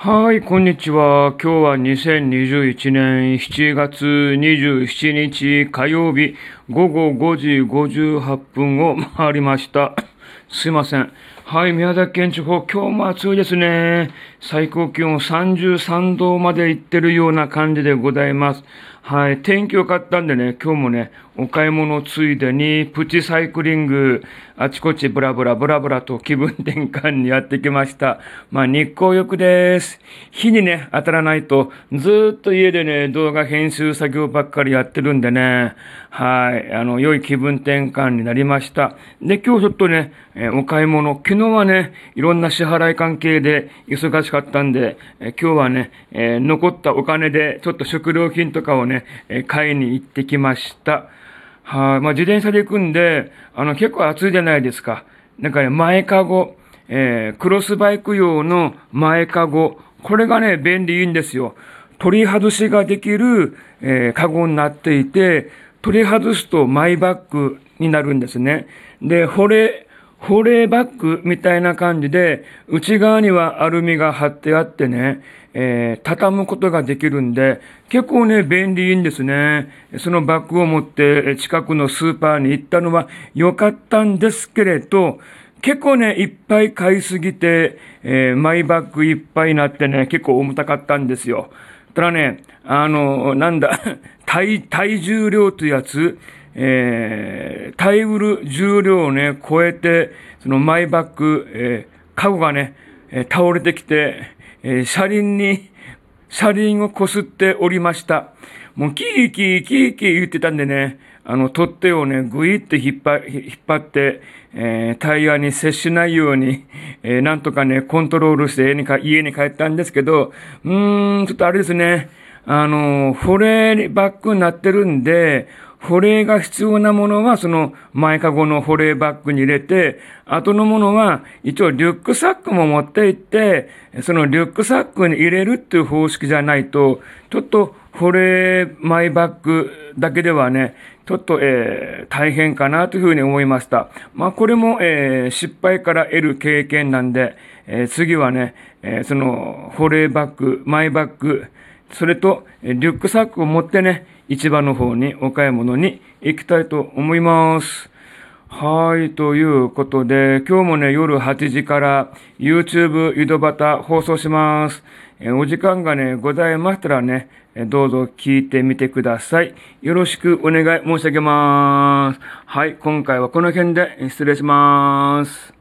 はい、こんにちは。今日は2021年7月27日火曜日午後5時58分を回りました。すいません。はい、宮崎県地方、今日も暑いですね。最高気温33度まで行ってるような感じでございます。はい、天気良かったんでね、今日もね、お買い物ついでに、プチサイクリング、あちこちブラブラブラブラと気分転換にやってきました。まあ、日光浴です。火にね、当たらないと、ずっと家でね、動画編集作業ばっかりやってるんでね、はい、あの、良い気分転換になりました。で、今日ちょっとね、えお買い物、昨日はね、いろんな支払い関係で忙しかったんで、え今日はね、え残ったお金で、ちょっと食料品とかをね、え買いに行ってきました。はい、まあ、自転車で行くんで、あの、結構暑いじゃないですか。なんかね、前かご、えー、クロスバイク用の前かご、これがね、便利いいんですよ。取り外しができる、えー、カゴになっていて、取り外すとマイバッグになるんですね。で、保冷、保冷バッグみたいな感じで、内側にはアルミが貼ってあってね、えー、畳むことができるんで、結構ね、便利いいんですね。そのバッグを持って近くのスーパーに行ったのは良かったんですけれど、結構ね、いっぱい買いすぎて、えー、マイバッグいっぱいになってね、結構重たかったんですよ。ただね、あの、なんだ、体、体重量というやつ、えー、タイル重量をね、超えて、そのマイバッグ、えー、カゴがね、え、倒れてきて、えー、車輪に、車輪をこすっておりました。もうキーキーキーキー言ってたんでね、あの、取っ手をね、ぐいって引っ張引っ張って、えー、タイヤに接しないように、えー、なんとかね、コントロールして家にか家に帰ったんですけど、うーん、ちょっとあれですね、あの、保冷バッグになってるんで、保冷が必要なものはその前かごの保冷バッグに入れて、後のものは一応リュックサックも持って行って、そのリュックサックに入れるっていう方式じゃないと、ちょっと保冷マイバッグだけではね、ちょっと、えー、大変かなというふうに思いました。まあこれも、えー、失敗から得る経験なんで、えー、次はね、えー、その保冷バッグ、マイバッグ、それとリュックサックを持ってね、市場の方にお買い物に行きたいと思います。はい、ということで、今日もね、夜8時から YouTube 井戸端放送します。えお時間がね、ございましたらね、どうぞ聞いてみてください。よろしくお願い申し上げます。はい、今回はこの辺で失礼します。